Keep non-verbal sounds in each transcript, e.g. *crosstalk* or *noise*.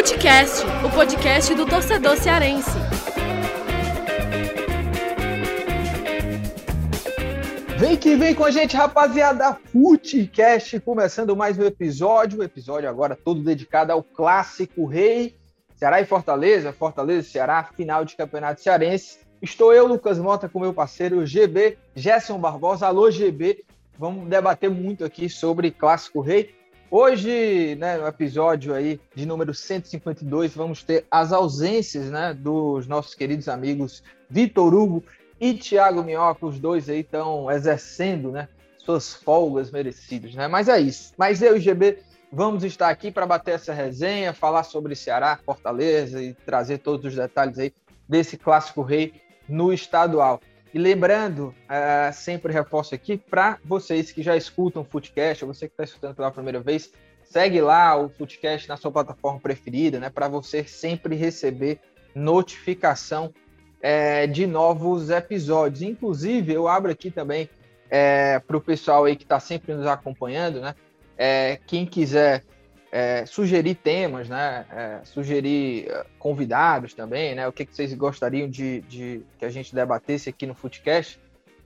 Futecast, o podcast do torcedor cearense. Vem que vem com a gente, rapaziada. Futecast, começando mais um episódio. O episódio agora todo dedicado ao clássico rei. Ceará e Fortaleza, Fortaleza e Ceará, final de campeonato cearense. Estou eu, Lucas Mota, com meu parceiro GB, Gerson Barbosa. Alô, GB. Vamos debater muito aqui sobre Clássico Rei. Hoje, né, no episódio aí de número 152, vamos ter as ausências né, dos nossos queridos amigos Vitor Hugo e Thiago Minhoca. Os dois aí estão exercendo né, suas folgas merecidas. Né? Mas é isso. Mas eu e GB vamos estar aqui para bater essa resenha, falar sobre Ceará, Fortaleza e trazer todos os detalhes aí desse Clássico Rei no estadual. E lembrando, uh, sempre reforço aqui, para vocês que já escutam o Footcast, ou você que está escutando pela primeira vez, segue lá o Footcast na sua plataforma preferida, né? Para você sempre receber notificação é, de novos episódios. Inclusive, eu abro aqui também é, para o pessoal aí que está sempre nos acompanhando, né? É, quem quiser é, sugerir temas, né? É, sugerir é, convidados também, né? O que, que vocês gostariam de, de, que a gente debatesse aqui no Footcast.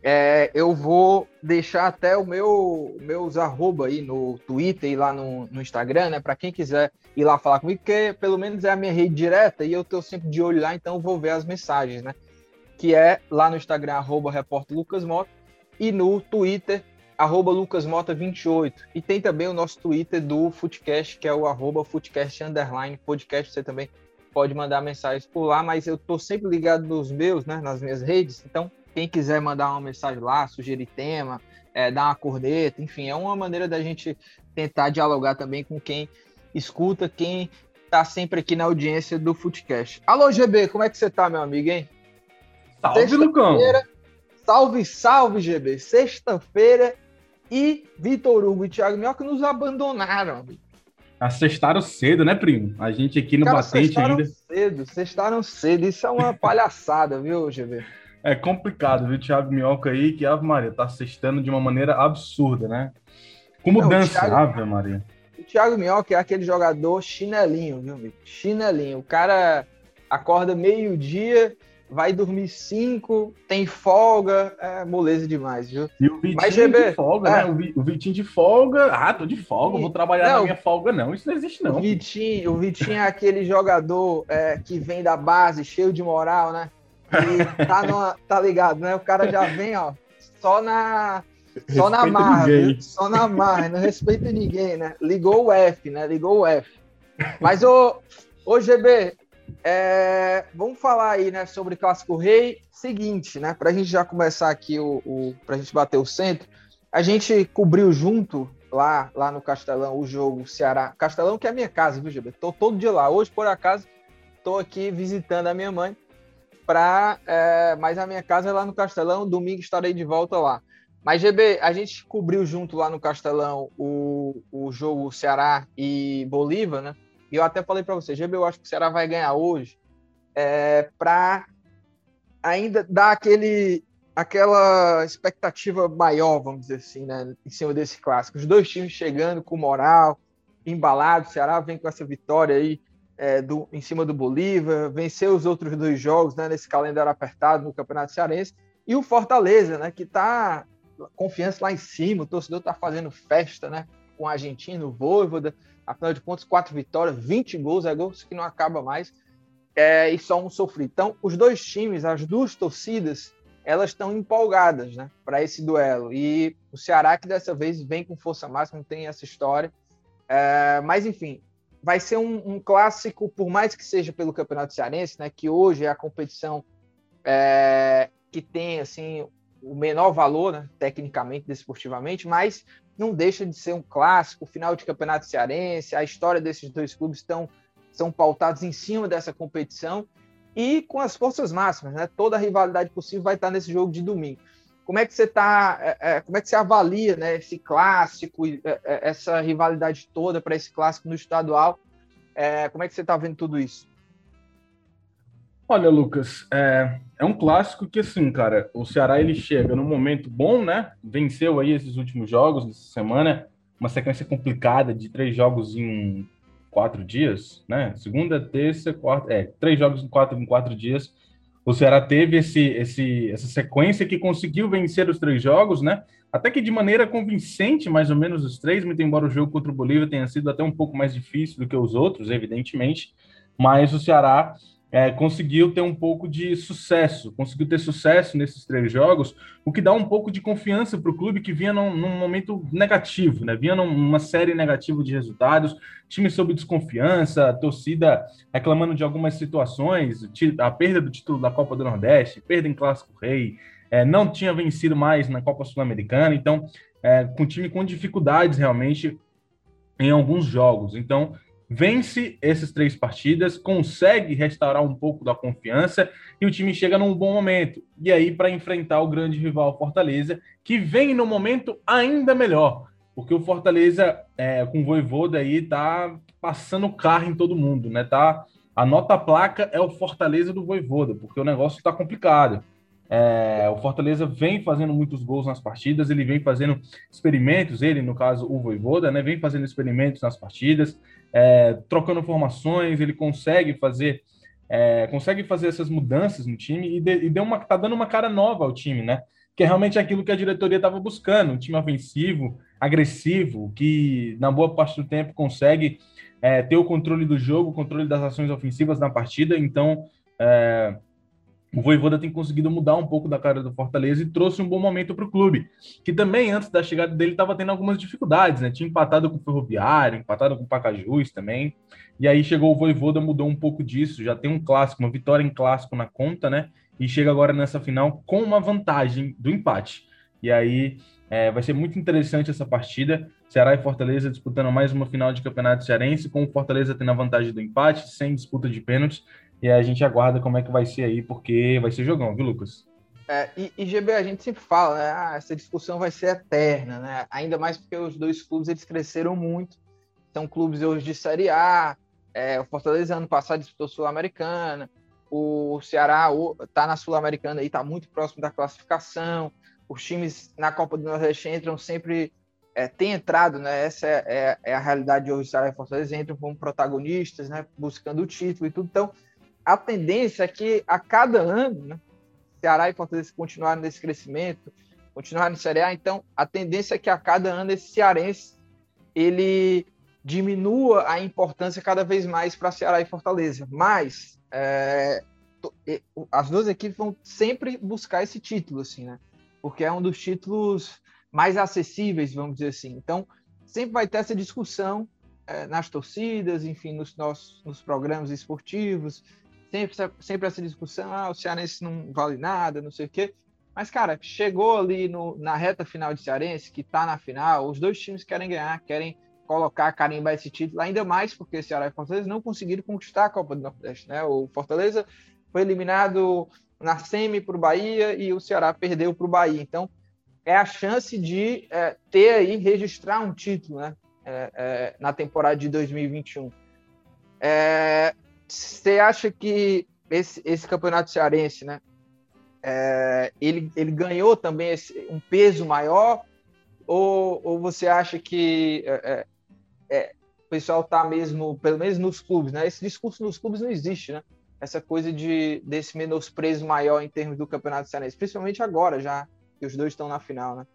É, eu vou deixar até o meu meus arroba aí no Twitter e lá no, no Instagram, né? Para quem quiser ir lá falar comigo, porque pelo menos é a minha rede direta e eu estou sempre de olho lá, então vou ver as mensagens, né? Que é lá no Instagram, arroba Repórter Lucas e no Twitter, arroba lucasmota28. E tem também o nosso Twitter do Footcast, que é o arroba Footcast Underline Podcast. Você também pode mandar mensagens por lá, mas eu tô sempre ligado nos meus, né, nas minhas redes. Então, quem quiser mandar uma mensagem lá, sugerir tema, é, dar uma corneta, enfim, é uma maneira da gente tentar dialogar também com quem escuta, quem tá sempre aqui na audiência do Footcast. Alô, GB, como é que você tá, meu amigo, hein? Salve, Lucão! Salve, salve, GB! Sexta-feira e Vitor Hugo e Thiago Minhoca nos abandonaram. Acestaram cedo, né, primo? A gente aqui no Cara, Batente ainda. cedo, cestaram cedo. Isso é uma *laughs* palhaçada, viu, GV? É complicado, viu, Thiago Minhoca aí, que Ave Maria tá cestando de uma maneira absurda, né? Como Não, dança, Thiago, Ave Maria. O Thiago Minhoca é aquele jogador chinelinho, viu, Vitor? Chinelinho. O cara acorda meio-dia, vai dormir cinco, tem folga, é moleza demais, viu? E o Vitinho Mas, GB, de folga, né? é. né? O Vitinho de folga, ah, tô de folga, vou trabalhar não, na minha folga, não. Isso não existe, não. O Vitinho, o Vitinho é aquele jogador é, que vem da base, cheio de moral, né? E tá, *laughs* numa, tá ligado, né? O cara já vem, ó, só na. Só na marra, só na marra, não respeita ninguém, né? Ligou o F, né? Ligou o F. Mas, ô, ô GB, é, vamos falar aí, né, sobre Clássico Rei. Seguinte, né, para a gente já começar aqui o, o para a gente bater o centro, a gente cobriu junto lá, lá no Castelão o jogo Ceará. Castelão que é a minha casa, viu, GB? Tô todo dia lá. Hoje, por acaso, tô aqui visitando a minha mãe. Pra, é, mas a minha casa é lá no Castelão. Domingo estarei de volta lá. Mas, GB, a gente cobriu junto lá no Castelão o, o jogo Ceará e Bolívar, né? Eu até falei para você, GB, eu acho que o Ceará vai ganhar hoje é, para ainda dar aquele, aquela expectativa maior, vamos dizer assim, né, em cima desse clássico. Os dois times chegando com moral, embalado. O Ceará vem com essa vitória aí é, do, em cima do Bolívar, venceu os outros dois jogos né, nesse calendário apertado no Campeonato Cearense. E o Fortaleza, né, que está confiança lá em cima, o torcedor está fazendo festa né, com o argentino, o Voivoda. Afinal de contas, quatro vitórias, 20 gols, é gols que não acaba mais, é, e só um sofrido. Então, os dois times, as duas torcidas, elas estão empolgadas né, para esse duelo. E o Ceará, que dessa vez vem com força máxima, tem essa história. É, mas, enfim, vai ser um, um, clássico, por mais que seja pelo Campeonato Cearense, né, que hoje é a competição é, que tem assim o menor valor, né, tecnicamente, desportivamente, mas não deixa de ser um clássico, final de campeonato cearense, a história desses dois clubes estão são pautados em cima dessa competição e com as forças máximas, né? Toda a rivalidade possível vai estar nesse jogo de domingo. Como é que você tá? É, é como é que você avalia, né? Esse clássico, é, é, essa rivalidade toda para esse clássico no estadual? É, como é que você está vendo tudo isso? Olha, Lucas, é, é, um clássico que, assim, cara, o Ceará ele chega num momento bom, né? Venceu aí esses últimos jogos dessa semana, uma sequência complicada de três jogos em quatro dias, né? Segunda, terça, quarta, é, três jogos em quatro, em quatro dias. O Ceará teve esse, esse, essa sequência que conseguiu vencer os três jogos, né? Até que de maneira convincente, mais ou menos os três, muito embora o jogo contra o Bolívia tenha sido até um pouco mais difícil do que os outros, evidentemente. Mas o Ceará é, conseguiu ter um pouco de sucesso, conseguiu ter sucesso nesses três jogos, o que dá um pouco de confiança para o clube que vinha num, num, momento negativo, né? Vinha numa série negativa de resultados, time sob desconfiança, torcida reclamando de algumas situações, a perda do título da Copa do Nordeste, perda em Clássico Rei, é, não tinha vencido mais na Copa Sul-Americana, então, é, com time com dificuldades realmente em alguns jogos. Então, vence essas três partidas, consegue restaurar um pouco da confiança e o time chega num bom momento. E aí, para enfrentar o grande rival Fortaleza, que vem no momento ainda melhor, porque o Fortaleza, é, com o Voivoda aí, tá passando carro em todo mundo, né? Tá, a nota placa é o Fortaleza do Voivoda, porque o negócio tá complicado. É, o Fortaleza vem fazendo muitos gols nas partidas, ele vem fazendo experimentos, ele, no caso, o Voivoda, né, vem fazendo experimentos nas partidas, é, trocando formações, ele consegue fazer é, consegue fazer essas mudanças no time e, de, e deu uma, tá dando uma cara nova ao time, né? Que é realmente aquilo que a diretoria estava buscando, um time ofensivo, agressivo, que na boa parte do tempo consegue é, ter o controle do jogo, o controle das ações ofensivas na partida. Então, é, o Voivoda tem conseguido mudar um pouco da cara do Fortaleza e trouxe um bom momento para o clube, que também antes da chegada dele estava tendo algumas dificuldades, né? Tinha empatado com o Ferroviário, empatado com o Pacajus também. E aí chegou o Voivoda, mudou um pouco disso, já tem um clássico, uma vitória em clássico na conta, né? E chega agora nessa final com uma vantagem do empate. E aí é, vai ser muito interessante essa partida. Ceará e Fortaleza disputando mais uma final de campeonato cearense, com o Fortaleza tendo a vantagem do empate, sem disputa de pênaltis. E a gente aguarda como é que vai ser aí, porque vai ser jogão, viu, Lucas? É, e, e, GB, a gente sempre fala, né? Ah, essa discussão vai ser eterna, né? Ainda mais porque os dois clubes eles cresceram muito. São clubes hoje de Série A. É, o Fortaleza ano passado disputou Sul-Americana. O Ceará está na Sul-Americana e está muito próximo da classificação. Os times na Copa do Nordeste entram sempre. É, tem entrado, né? Essa é, é, é a realidade de hoje. Ceará e Fortaleza entram como protagonistas, né? Buscando o título e tudo. Então, a tendência é que a cada ano, né, Ceará e Fortaleza continuarem nesse crescimento, continuarem no Série A, então a tendência é que a cada ano esse cearense ele diminua a importância cada vez mais para Ceará e Fortaleza. Mas é, as duas equipes vão sempre buscar esse título, assim, né? Porque é um dos títulos mais acessíveis, vamos dizer assim. Então, sempre vai ter essa discussão é, nas torcidas, enfim, nos nossos nos programas esportivos, sempre, sempre essa discussão, ah, o Cearense não vale nada, não sei o quê. Mas, cara, chegou ali no, na reta final de Cearense, que tá na final, os dois times querem ganhar, querem colocar, carimbar esse título, ainda mais porque Ceará e Fortaleza não conseguiram conquistar a Copa do Nordeste, né? O Fortaleza foi eliminado na semi para o Bahia e o Ceará perdeu para o Bahia. Então, é a chance de é, ter aí, registrar um título, né? É, é, na temporada de 2021. É, você acha que esse, esse campeonato cearense, né? É, ele, ele ganhou também esse, um peso maior? Ou, ou você acha que é, é, é o pessoal está mesmo, pelo menos nos clubes, né? Esse discurso nos clubes não existe, né? Essa coisa de, desse menosprezo maior em termos do campeonato cearense, principalmente agora, já que os dois estão na final, né?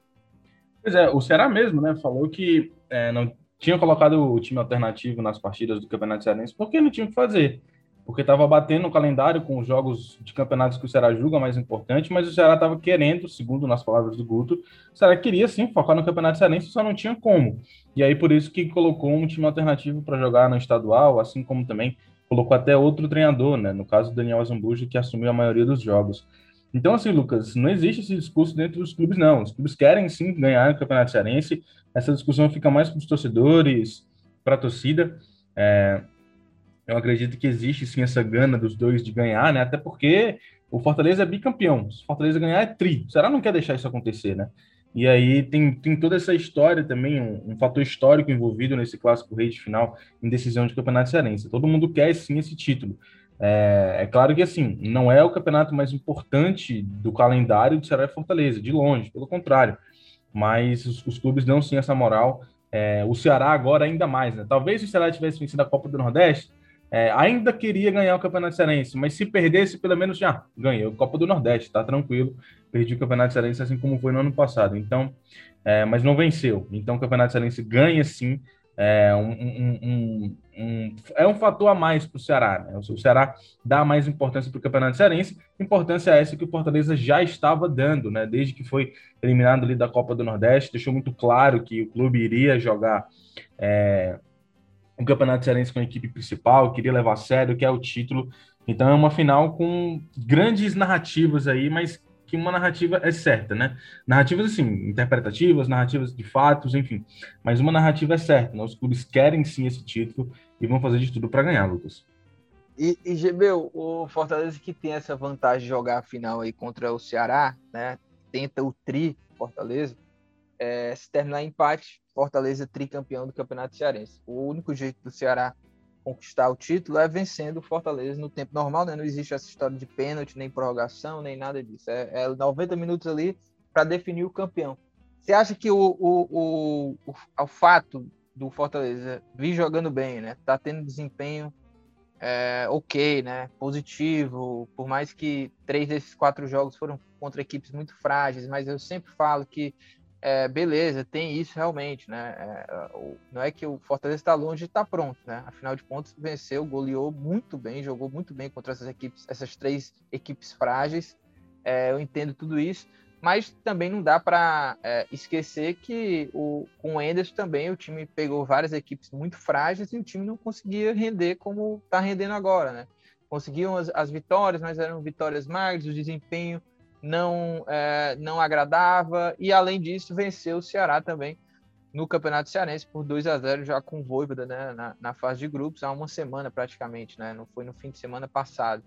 Pois é, o Ceará mesmo, né? Falou que é, não tinha colocado o time alternativo nas partidas do Campeonato Cearense porque não tinha o que fazer. Porque estava batendo no calendário com os jogos de campeonatos que o Ceará julga mais importante, mas o Ceará estava querendo, segundo nas palavras do Guto, o Ceará queria sim focar no Campeonato Cearense, só não tinha como. E aí por isso que colocou um time alternativo para jogar no estadual, assim como também colocou até outro treinador, né? No caso, o Daniel Zambuja, que assumiu a maioria dos jogos. Então, assim, Lucas, não existe esse discurso dentro dos clubes, não. Os clubes querem sim ganhar o Campeonato Cearense. Essa discussão fica mais para os torcedores, para a torcida. É, eu acredito que existe sim essa gana dos dois de ganhar, né? Até porque o Fortaleza é bicampeão. Se o Fortaleza ganhar, é tri. Será não quer deixar isso acontecer, né? E aí tem, tem toda essa história também, um, um fator histórico envolvido nesse clássico rei de final em decisão de campeonato cearense. Todo mundo quer sim esse título. É, é, claro que assim, não é o campeonato mais importante do calendário do Ceará e Fortaleza, de longe, pelo contrário. Mas os, os clubes dão sim essa moral é, o Ceará agora ainda mais, né? Talvez se o Ceará tivesse vencido a Copa do Nordeste, é, ainda queria ganhar o Campeonato Cearense, mas se perdesse, pelo menos já ganhei a Copa do Nordeste, tá tranquilo. Perdi o Campeonato Cearense assim como foi no ano passado. Então, é, mas não venceu. Então o Campeonato Cearense ganha sim. É um, um, um, um é um fator a mais para o Ceará. Né? O Ceará dá mais importância para o Campeonato Cearense. Importância essa que o Fortaleza já estava dando, né? Desde que foi eliminado ali da Copa do Nordeste, deixou muito claro que o clube iria jogar é, o Campeonato Cearense com a equipe principal, queria levar a sério, que é o título. Então é uma final com grandes narrativas aí, mas que uma narrativa é certa, né? Narrativas, assim, interpretativas, narrativas de fatos, enfim. Mas uma narrativa é certa, né? Os clubes querem sim esse título e vão fazer de tudo para ganhar, Lucas. E, e o Fortaleza que tem essa vantagem de jogar a final aí contra o Ceará, né? Tenta o tri Fortaleza. É, se terminar empate, Fortaleza tricampeão do Campeonato Cearense. O único jeito do Ceará conquistar o título é vencendo o Fortaleza no tempo normal, né? Não existe essa história de pênalti, nem prorrogação, nem nada disso. É, é 90 minutos ali para definir o campeão. Você acha que o, o, o, o, fato do Fortaleza vir jogando bem, né? Tá tendo desempenho é, ok, né? Positivo, por mais que três desses quatro jogos foram contra equipes muito frágeis, mas eu sempre falo que é, beleza, tem isso realmente, né? É, não é que o Fortaleza está longe de estar tá pronto, né? Afinal de contas, venceu, goleou muito bem, jogou muito bem contra essas equipes, essas três equipes frágeis. É, eu entendo tudo isso, mas também não dá para é, esquecer que o, com o Enders também o time pegou várias equipes muito frágeis e o time não conseguia render como está rendendo agora, né? Conseguiam as, as vitórias, mas eram vitórias magras, o desempenho não, é, não agradava, e além disso, venceu o Ceará também no Campeonato Cearense por 2 a 0 já com o Voivoda né, na, na, fase de grupos, há uma semana praticamente, né, não foi no fim de semana passado.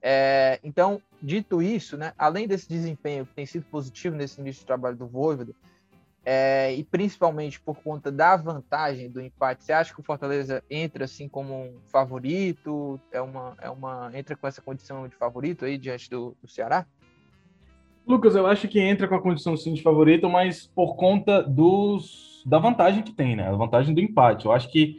É, então, dito isso, né, além desse desempenho que tem sido positivo nesse início de trabalho do Voivoda, é, e principalmente por conta da vantagem do empate, você acha que o Fortaleza entra assim como um favorito? É uma, é uma entra com essa condição de favorito aí diante do, do Ceará? Lucas, eu acho que entra com a condição sim de favorito, mas por conta dos, da vantagem que tem, né? A vantagem do empate. Eu acho que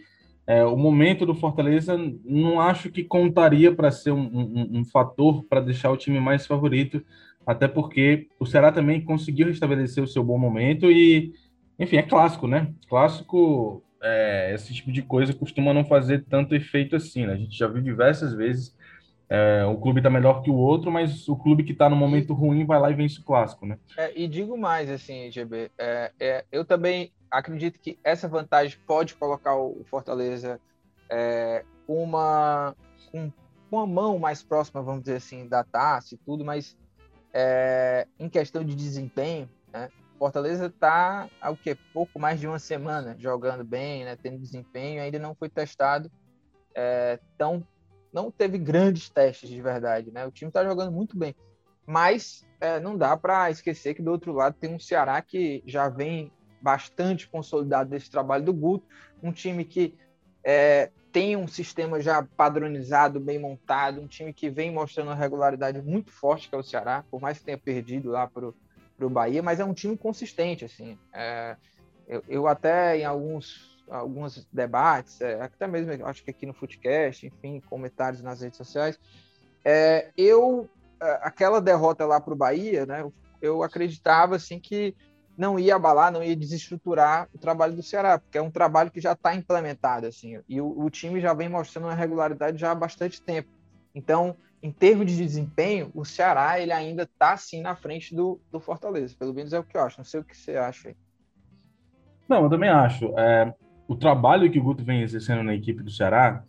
é, o momento do Fortaleza não acho que contaria para ser um, um, um fator para deixar o time mais favorito, até porque o Ceará também conseguiu restabelecer o seu bom momento e, enfim, é clássico, né? Clássico, é, esse tipo de coisa costuma não fazer tanto efeito assim, né? A gente já viu diversas vezes é, o clube está melhor que o outro, mas o clube que está no momento ruim vai lá e vence o clássico, né? É, e digo mais, assim, GB, é, é, eu também acredito que essa vantagem pode colocar o Fortaleza é, uma, com uma mão mais próxima, vamos dizer assim, da taça e tudo, mas é, em questão de desempenho, né, Fortaleza está há o quê? Pouco mais de uma semana jogando bem, né, tendo desempenho, ainda não foi testado é, tão não teve grandes testes de verdade, né? O time está jogando muito bem, mas é, não dá para esquecer que do outro lado tem um Ceará que já vem bastante consolidado desse trabalho do Guto, um time que é, tem um sistema já padronizado, bem montado, um time que vem mostrando uma regularidade muito forte que é o Ceará, por mais que tenha perdido lá para o Bahia, mas é um time consistente, assim. É, eu, eu até em alguns alguns debates, é, até mesmo acho que aqui no Footcast, enfim, comentários nas redes sociais. É, eu, é, aquela derrota lá para o Bahia, né, eu acreditava assim que não ia abalar, não ia desestruturar o trabalho do Ceará, porque é um trabalho que já está implementado, assim, e o, o, time já vem mostrando uma regularidade já há bastante tempo. Então, em termos de desempenho, o Ceará ele ainda está assim na frente do, do Fortaleza, pelo menos é o que eu acho. Não sei o que você acha aí. Não, eu também acho. É, o trabalho que o Guto vem exercendo na equipe do Ceará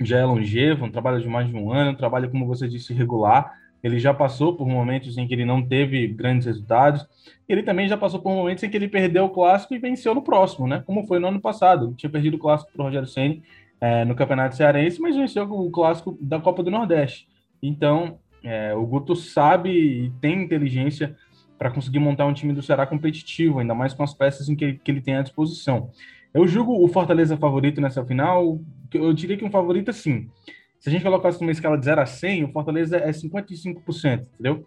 já é longevo, um trabalho de mais de um ano, um trabalho, como você disse, regular. Ele já passou por momentos em que ele não teve grandes resultados. Ele também já passou por momentos em que ele perdeu o clássico e venceu no próximo, né? Como foi no ano passado. Ele tinha perdido o clássico para o Rogério Senni é, no Campeonato Cearense, mas venceu o clássico da Copa do Nordeste. Então, é, o Guto sabe e tem inteligência para conseguir montar um time do Ceará competitivo, ainda mais com as peças em que, que ele tem à disposição. Eu julgo o Fortaleza favorito nessa final, eu diria que um favorito sim. Se a gente colocasse numa escala de 0 a 100, o Fortaleza é 55%, entendeu?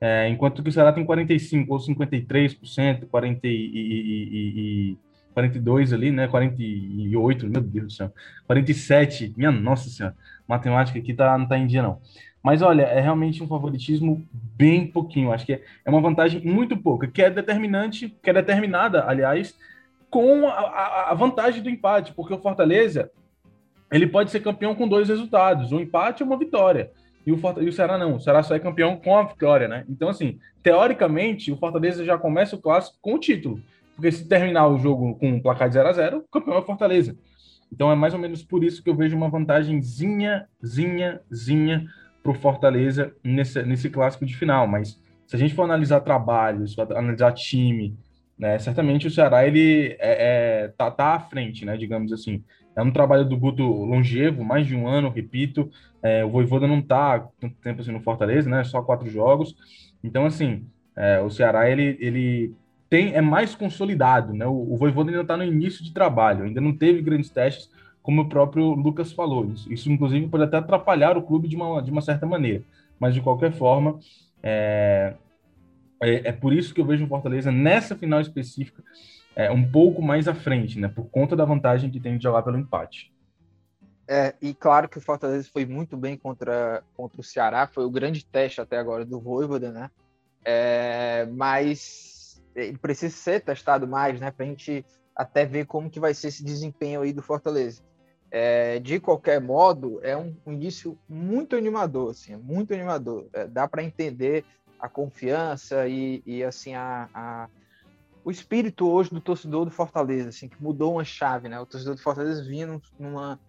É, enquanto que o Ceará tem 45% ou 53%, 40 e, e, e, 42 ali, né? 48, meu Deus do céu. 47, minha nossa senhora. Matemática aqui tá, não tá em dia, não. Mas olha, é realmente um favoritismo bem pouquinho. Acho que é, uma vantagem muito pouca, que é determinante, que é determinada, aliás, com a, a vantagem do empate, porque o Fortaleza ele pode ser campeão com dois resultados, um empate ou uma vitória. E o, e o Ceará não, o Ceará só é campeão com a vitória, né? Então, assim, teoricamente, o Fortaleza já começa o clássico com o título. Porque se terminar o jogo com um placar de 0 a 0 o campeão é o Fortaleza. Então é mais ou menos por isso que eu vejo uma vantagemzinha, zinha, zinha para o Fortaleza nesse, nesse clássico de final. Mas se a gente for analisar trabalhos, analisar time, né, certamente o Ceará ele é, é, tá, tá à frente, né, digamos assim. É um trabalho do Guto longevo, mais de um ano, repito. É, o Voivoda não tá tanto tempo assim no Fortaleza, né, só quatro jogos. Então, assim, é, o Ceará ele, ele tem é mais consolidado, né? O, o Voivoda ainda está no início de trabalho, ainda não teve grandes testes, como o próprio Lucas falou. Isso, isso, inclusive, pode até atrapalhar o clube de uma, de uma certa maneira. Mas, de qualquer forma, é, é, é por isso que eu vejo o Fortaleza nessa final específica é, um pouco mais à frente, né? Por conta da vantagem que tem de jogar pelo empate. É, e claro que o Fortaleza foi muito bem contra, contra o Ceará, foi o grande teste até agora do Voivoda, né? É, mas ele precisa ser testado mais, né? Para a gente até ver como que vai ser esse desempenho aí do Fortaleza. É, de qualquer modo, é um, início muito animador, assim, muito animador. É, dá para entender a confiança e, e assim a, a, o espírito hoje do torcedor do Fortaleza, assim, que mudou uma chave, né? O torcedor do Fortaleza vinha numa,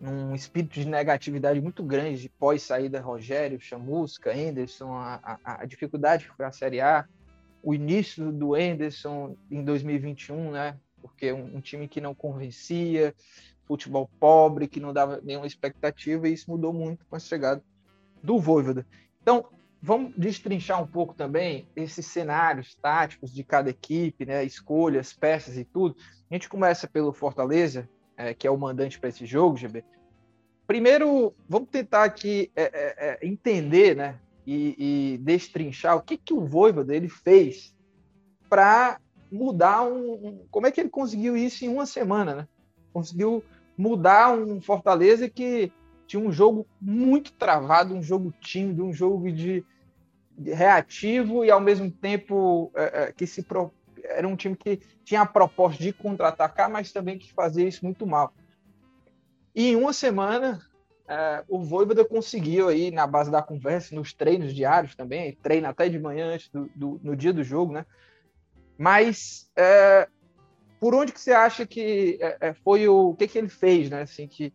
num espírito de negatividade muito grande de pós saída Rogério, Chamusca, Henderson, a, a, a dificuldade que foi a Série A, o início do Henderson em 2021, né? Porque um, um time que não convencia, futebol pobre, que não dava nenhuma expectativa, e isso mudou muito com a chegada do Voivoda. Então, vamos destrinchar um pouco também esses cenários táticos de cada equipe, né, escolhas, peças e tudo. A gente começa pelo Fortaleza, é, que é o mandante para esse jogo, GB. Primeiro, vamos tentar aqui é, é, é, entender, né, e, e, destrinchar o que que o Voivoda ele fez para mudar um, um, como é que ele conseguiu isso em uma semana, né? Conseguiu mudar um Fortaleza que tinha um jogo muito travado, um jogo tímido, um jogo de, de reativo e ao mesmo tempo é, é, que se pro, era um time que tinha a proposta de contra-atacar, mas também que fazia isso muito mal. E em uma semana é, o Voivoda conseguiu aí na base da conversa, nos treinos diários também, treina até de manhã antes do, do no dia do jogo, né? Mas é, por onde que você acha que é, é, foi o, o que, que ele fez, né? Assim, que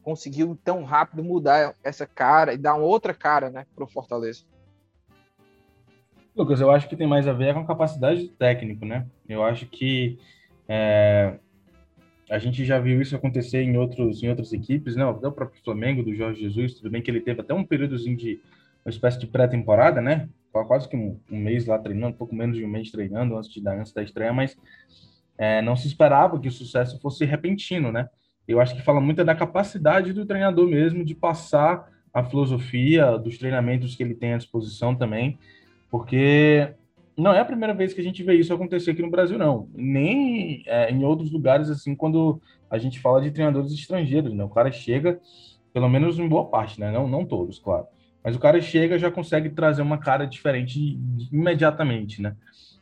conseguiu tão rápido mudar essa cara e dar uma outra cara, né, para o Fortaleza. Lucas, eu acho que tem mais a ver com capacidade do técnico, né? Eu acho que é, a gente já viu isso acontecer em outros em outras equipes, né? Até o próprio Flamengo do Jorge Jesus, tudo bem que ele teve até um períodozinho de uma espécie de pré-temporada, né? Quase que um, um, mês lá treinando, um pouco menos de um mês treinando antes, de, antes da estreia, mas é, não se esperava que o sucesso fosse repentino, né? Eu acho que fala muito da capacidade do treinador mesmo de passar a filosofia dos treinamentos que ele tem à disposição também, porque não é a primeira vez que a gente vê isso acontecer aqui no Brasil, não. Nem é, em outros lugares, assim, quando a gente fala de treinadores estrangeiros, né? O cara chega, pelo menos em boa parte, né? Não, não todos, claro. Mas o cara chega já consegue trazer uma cara diferente imediatamente, né?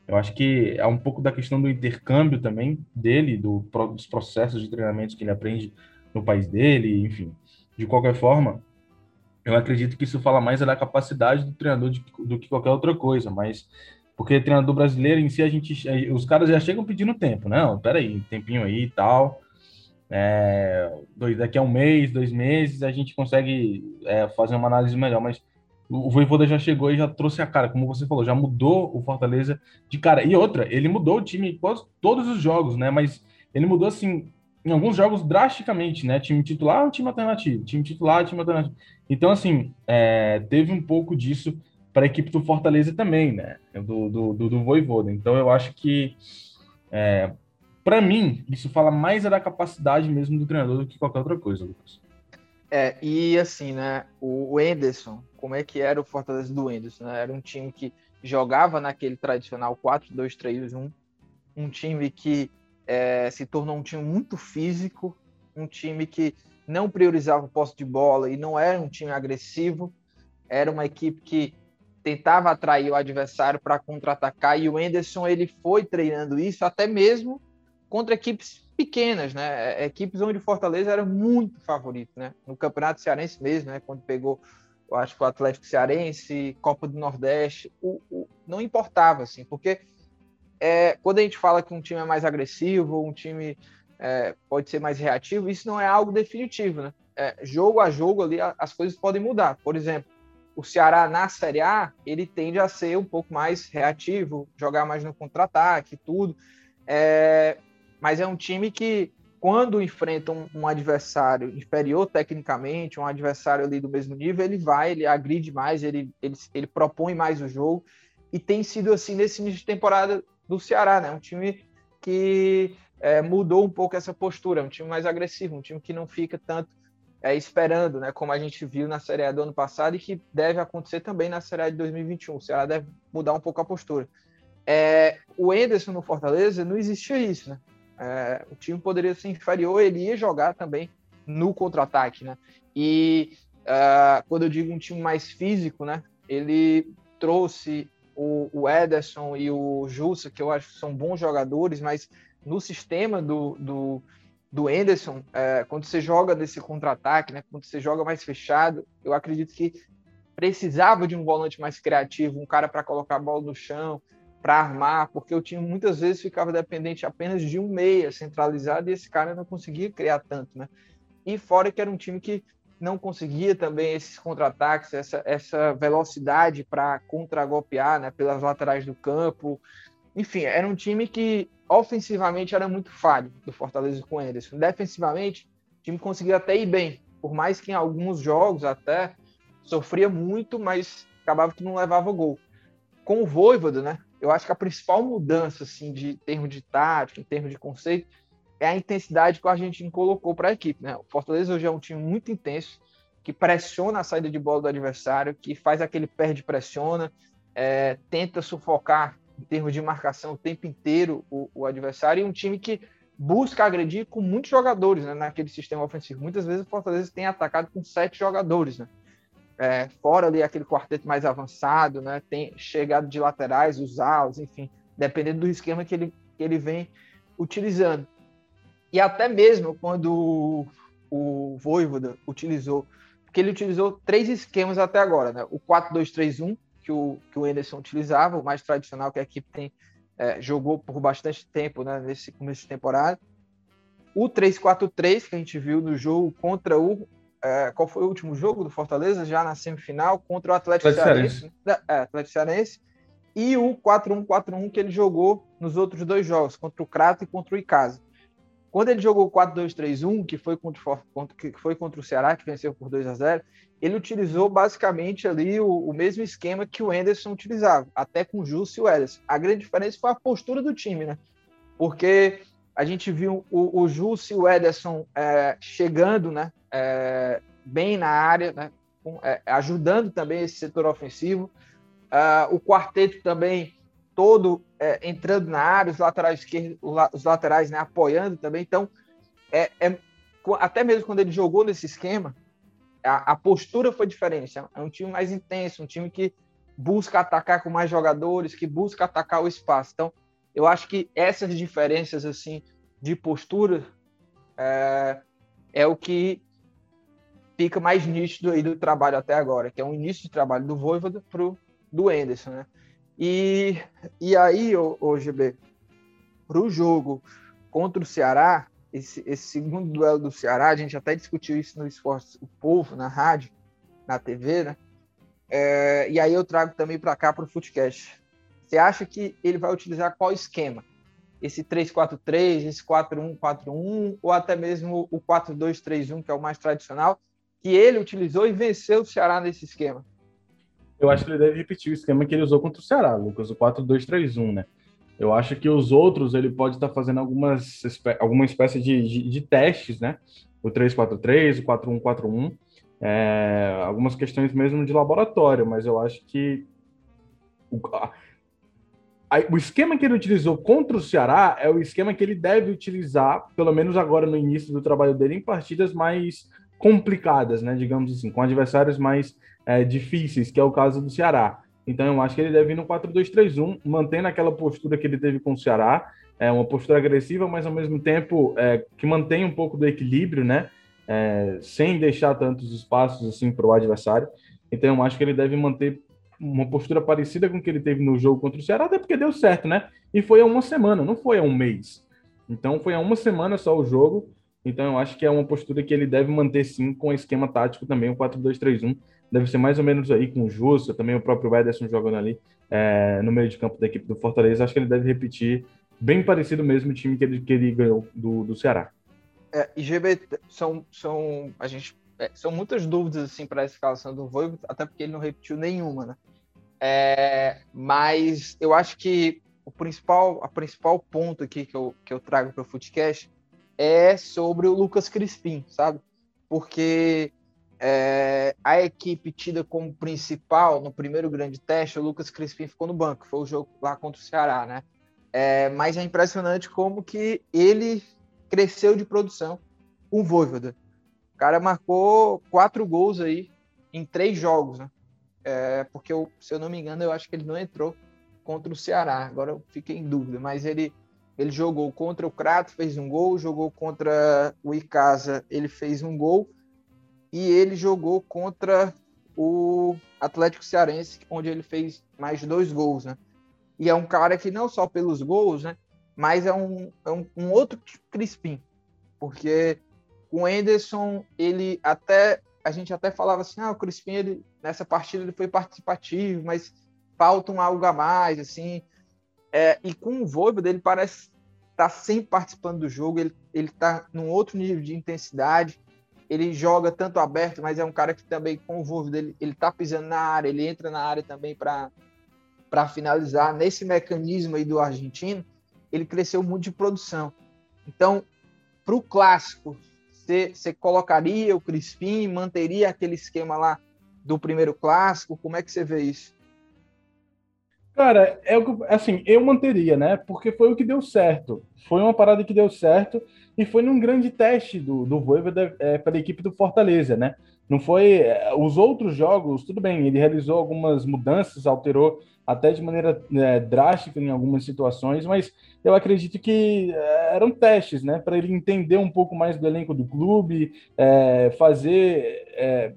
Eu acho que é um pouco da questão do intercâmbio também dele, do, dos processos de treinamentos que ele aprende no país dele, enfim. De qualquer forma, eu acredito que isso fala mais da capacidade do treinador de, do que qualquer outra coisa, mas porque treinador brasileiro em si a gente os caras já chegam pedindo tempo, não, peraí, tempinho aí e tal, é, dois, daqui a um mês, dois meses a gente consegue é, fazer uma análise melhor, mas o Voivoda já chegou e já trouxe a cara, como você falou, já mudou o Fortaleza de cara. E outra, ele mudou o time quase todos os jogos, né? Mas ele mudou assim, em alguns jogos drasticamente, né? Time titular, time alternativo, time titular, time alternativo. Então, assim, é, teve um pouco disso para a equipe do Fortaleza também, né? Do, do, do, do Voivoda. Então, eu acho que, é, para mim, isso fala mais da capacidade mesmo do treinador do que qualquer outra coisa, Lucas. É, e assim, né? O, Enderson, como é que era o Fortaleza do Enderson? Né? Era um time que jogava naquele tradicional 4-2-3-1, um time que é, se tornou um time muito físico, um time que não priorizava o posse de bola e não era um time agressivo, era uma equipe que tentava atrair o adversário para contra-atacar e o Enderson ele foi treinando isso até mesmo contra equipes pequenas, né? É, equipes onde o Fortaleza era muito favorito, né? No Campeonato Cearense mesmo, né? Quando pegou, eu acho que o Atlético Cearense, Copa do Nordeste, o, o, não importava, assim, porque é, quando a gente fala que um time é mais agressivo, um time é, pode ser mais reativo, isso não é algo definitivo, né? É, jogo a jogo ali as coisas podem mudar. Por exemplo, o Ceará na Série A, ele tende a ser um pouco mais reativo, jogar mais no contra-ataque, tudo. É, mas é um time que, quando enfrenta um, um, adversário inferior tecnicamente, um adversário ali do mesmo nível, ele vai, ele agride mais, ele, ele, ele propõe mais o jogo. E tem sido assim nesse início de temporada do Ceará, né? Um time que é, mudou um pouco essa postura, é um time mais agressivo, um time que não fica tanto é, esperando, né, como a gente viu na Série A do ano passado e que deve acontecer também na Série A de 2021. O Ceará deve mudar um pouco a postura. É, o Enderson no Fortaleza não existia isso, né? É, o time poderia ser inferior, ele ia jogar também no contra-ataque, né? E uh, quando eu digo um time mais físico, né? Ele trouxe o, o Ederson e o Jussa, que eu acho que são bons jogadores, mas no sistema do, do do Enderson, é, quando você joga desse contra-ataque, né, quando você joga mais fechado, eu acredito que precisava de um volante mais criativo, um cara para colocar a bola no chão, para armar, porque o time muitas vezes ficava dependente apenas de um meia centralizado e esse cara não conseguia criar tanto, né? E fora que era um time que não conseguia também esses contra-ataques, essa, essa velocidade para contra-golpear né, pelas laterais do campo. Enfim, era um time que ofensivamente era muito falho do Fortaleza com Anderson. Defensivamente, o time conseguia até ir bem, por mais que em alguns jogos até sofria muito, mas acabava que não levava gol. Com o Voivoda, né? Eu acho que a principal mudança, assim, de termo de tática, em termos de conceito, é a intensidade que a gente colocou para a equipe, né? O Fortaleza hoje é um time muito intenso, que pressiona a saída de bola do adversário, que faz aquele perde-pressiona, é, tenta sufocar em termos de marcação o tempo inteiro o, o, adversário e um time que busca agredir com muitos jogadores né, naquele sistema ofensivo. Muitas vezes o Fortaleza tem atacado com sete jogadores, né? É, fora ali aquele quarteto mais avançado, né? Tem chegado de laterais, os alas, enfim, dependendo do esquema que ele, que ele vem utilizando. E até mesmo quando o, o Voivoda utilizou, porque ele utilizou três esquemas até agora, né? O 4-2-3-1, que o, que o Anderson utilizava, o mais tradicional que a equipe tem, é, jogou por bastante tempo né, nesse começo de temporada. O 3-4-3 que a gente viu no jogo contra o. É, qual foi o último jogo do Fortaleza? Já na semifinal, contra o Atlético, Atlético Cearense. É, Atlético Cearense. E o 4-1-4-1 que ele jogou nos outros dois jogos, contra o Crato e contra o Icasa. Quando ele jogou 4-2-3-1, que foi contra, que foi contra o Ceará, que venceu por 2 a 0 ele utilizou basicamente ali o, o, mesmo esquema que o Anderson utilizava, até com o Justo e o Ederson. A grande diferença foi a postura do time, né? Porque a gente viu o, o Justo e o Ederson é, chegando né, é, bem na área, né, com, é, ajudando também esse setor ofensivo. Uh, o quarteto também todo é, entrando na área, os laterais esquerdos, os laterais né, apoiando também. Então, é, é, até mesmo quando ele jogou nesse esquema, a, a, postura foi diferente. É um time mais intenso, um time que busca atacar com mais jogadores, que busca atacar o espaço. Então, eu acho que essas diferenças assim de postura é, é o que fica mais nítido aí do trabalho até agora, que é um início de trabalho do Voivoda pro do Enderson, né? E, e aí, o, o GB, para o jogo contra o Ceará, esse, esse, segundo duelo do Ceará, a gente até discutiu isso no Esporte O Povo, na rádio, na TV, né? É, e aí eu trago também para cá para o Footcast. Você acha que ele vai utilizar qual esquema? Esse 3-4-3, esse 4-1-4-1, ou até mesmo o 4-2-3-1, que é o mais tradicional, que ele utilizou e venceu o Ceará nesse esquema? Eu acho que ele deve repetir o esquema que ele usou contra o Ceará, Lucas, o 4-2-3-1, né? Eu acho que os outros ele pode estar fazendo algumas alguma espécie de, de, de testes, né? O 3-4-3, o 4-1-4-1, é, algumas questões mesmo de laboratório, mas eu acho que o, o esquema que ele utilizou contra o Ceará é o esquema que ele deve utilizar, pelo menos agora no início do trabalho dele, em partidas mais complicadas, né? Digamos assim, com adversários mais é, difíceis, que é o caso do Ceará. Então eu acho que ele deve ir no 4-2-3-1, mantendo aquela postura que ele teve com o Ceará, é uma postura agressiva, mas ao mesmo tempo é, que mantém um pouco do equilíbrio, né? É, sem deixar tantos espaços assim para o adversário. Então eu acho que ele deve manter uma postura parecida com o que ele teve no jogo contra o Ceará, até porque deu certo, né? E foi há uma semana, não foi há um mês. Então foi há uma semana só o jogo. Então eu acho que é uma postura que ele deve manter sim com o esquema tático também, o 4-2-3-1. Deve ser mais ou menos aí com o Justo, também o próprio Ederson jogando ali é, no meio de campo da equipe do Fortaleza. Acho que ele deve repetir bem parecido mesmo o time que ele, que ele ganhou do, do Ceará. É, são, são, a gente, é, são muitas dúvidas assim para a escalação do Voivoda, até porque ele não repetiu nenhuma, né? É, mas eu acho que o principal, a principal ponto aqui que eu, que eu trago para o Footcast é sobre o Lucas Crispim, sabe? Porque é, a equipe tida como principal no primeiro grande teste, o Lucas Crispim ficou no banco, foi o jogo lá contra o Ceará, né? É, mas é impressionante como que ele cresceu de produção, o Voivoda. O cara marcou quatro gols aí em três jogos, né? É, porque eu, se eu não me engano, eu acho que ele não entrou contra o Ceará. Agora eu fiquei em dúvida, mas ele ele jogou contra o Crato, fez um gol, jogou contra o Icasa, ele fez um gol, e ele jogou contra o Atlético Cearense, onde ele fez mais dois gols, né? E é um cara que não só pelos gols, né? Mas é um, é um, um outro Crispim, porque o Enderson, ele até a gente até falava assim, ah, o Crispim ele, nessa partida ele foi participativo, mas falta um algo a mais, assim. É, e com o Voivoda ele parece estar tá sempre participando do jogo, ele ele está num outro nível de intensidade. Ele joga tanto aberto, mas é um cara que também com o Voivoda ele ele tá pisando na área, ele entra na área também para finalizar nesse mecanismo aí do argentino, ele cresceu muito de produção. Então, para o clássico, você, colocaria o Crispim, manteria aquele esquema lá do primeiro clássico? Como é que você vê isso? Cara, é assim, eu manteria, né? Porque foi o que deu certo. Foi uma parada que deu certo e foi num grande teste do, do Voivoda é, pela equipe do Fortaleza, né? Não foi. É, os outros jogos, tudo bem, ele realizou algumas mudanças, alterou até de maneira é, drástica em algumas situações, mas eu acredito que é, eram testes, né, para ele entender um pouco mais do elenco do clube, é, fazer é,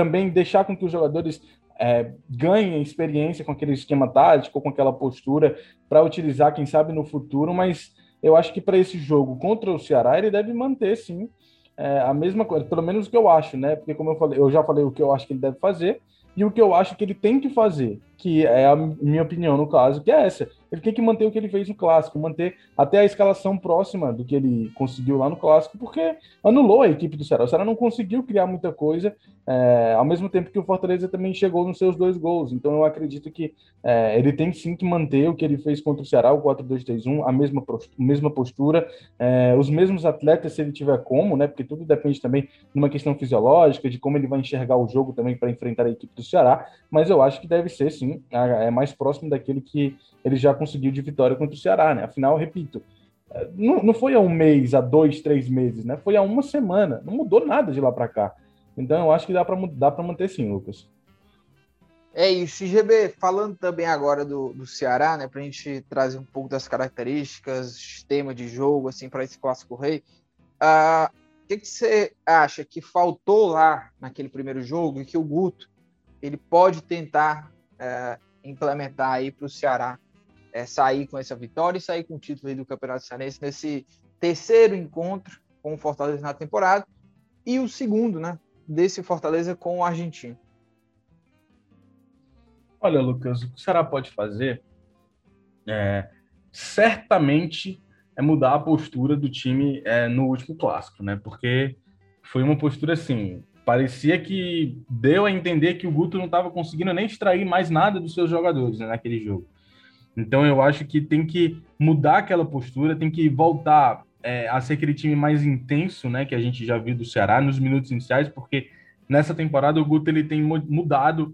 também deixar com que os jogadores é, ganhem experiência com aquele esquema tático, com aquela postura para utilizar, quem sabe, no futuro, mas eu acho que para esse jogo contra o Ceará ele deve manter sim é, a mesma coisa, pelo menos o que eu acho, né? Porque como eu falei, eu já falei o que eu acho que ele deve fazer e o que eu acho que ele tem que fazer, que é a minha opinião no caso, que é essa. Ele tem que manter o que ele fez no clássico, manter até a escalação próxima do que ele conseguiu lá no clássico, porque anulou a equipe do Ceará. O Ceará não conseguiu criar muita coisa, é, ao mesmo tempo que o Fortaleza também chegou nos seus dois gols. Então eu acredito que é, ele tem sim que manter o que ele fez contra o Ceará, o 4-2-3-1, a mesma, mesma postura, é, os mesmos atletas, se ele tiver como, né? Porque tudo depende também de uma questão fisiológica, de como ele vai enxergar o jogo também para enfrentar a equipe do Ceará. Mas eu acho que deve ser sim, é mais próximo daquilo que ele já conseguiu de vitória contra o Ceará, né? Afinal, repito, é, não, não foi há um mês, há dois, três meses, né? Foi há uma semana. Não mudou nada de lá para cá. Então, eu acho que dá para dá para manter sim, Lucas. É isso, GB, falando também agora do, do Ceará, né, para a gente trazer um pouco das características, sistema de jogo, assim, para esse clássico rei. Uh, o que, que você acha que faltou lá naquele primeiro jogo e que o Guto ele pode tentar uh, implementar aí para o Ceará é, sair com essa vitória e sair com o título do Campeonato Cearense nesse terceiro encontro com o Fortaleza na temporada e o segundo, né, desse Fortaleza com o Argentino. Olha, Lucas, o que o Ceará pode fazer é, certamente é mudar a postura do time é, no último clássico, né? Porque foi uma postura assim, parecia que deu a entender que o Guto não estava conseguindo nem extrair mais nada dos seus jogadores né, naquele jogo. Então eu acho que tem que mudar aquela postura, tem que voltar é, a ser aquele time mais intenso, né, que a gente já viu do Ceará nos minutos iniciais, porque nessa temporada o Guto ele tem mudado